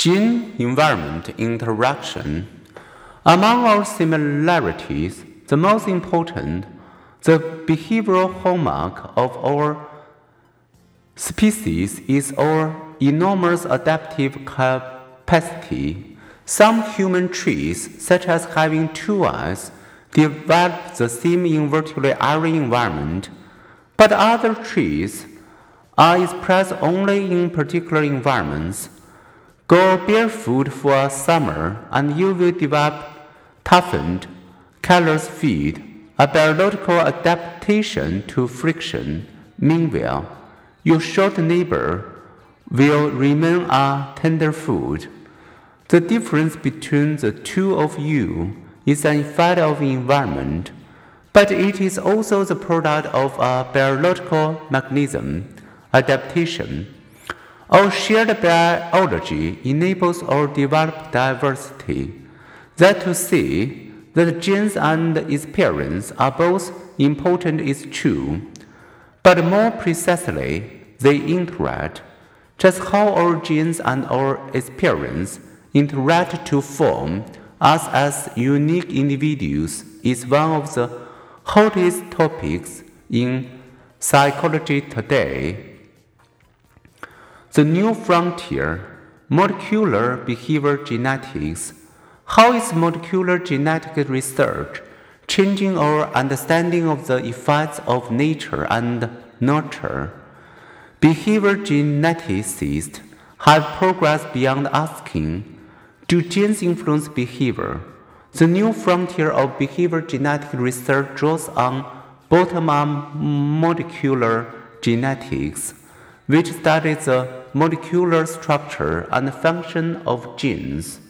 Gene environment interaction. Among our similarities, the most important, the behavioral hallmark of our species is our enormous adaptive capacity. Some human trees, such as having two eyes, develop the same invertebrate arid environment, but other trees are expressed only in particular environments. Go barefoot for a summer and you will develop toughened, callous feet, a biological adaptation to friction. Meanwhile, your short neighbor will remain a tenderfoot. The difference between the two of you is an effect of environment, but it is also the product of a biological mechanism, adaptation. Our shared biology enables our developed diversity. That to say that genes and experience are both important is true, but more precisely, they interact. Just how our genes and our experience interact to form us as unique individuals is one of the hottest topics in psychology today. The new frontier, molecular behavior genetics. How is molecular genetic research changing our understanding of the effects of nature and nurture? Behavior geneticists have progressed beyond asking, do genes influence behavior? The new frontier of behavior genetic research draws on bottom up molecular genetics, which studies the molecular structure and function of genes.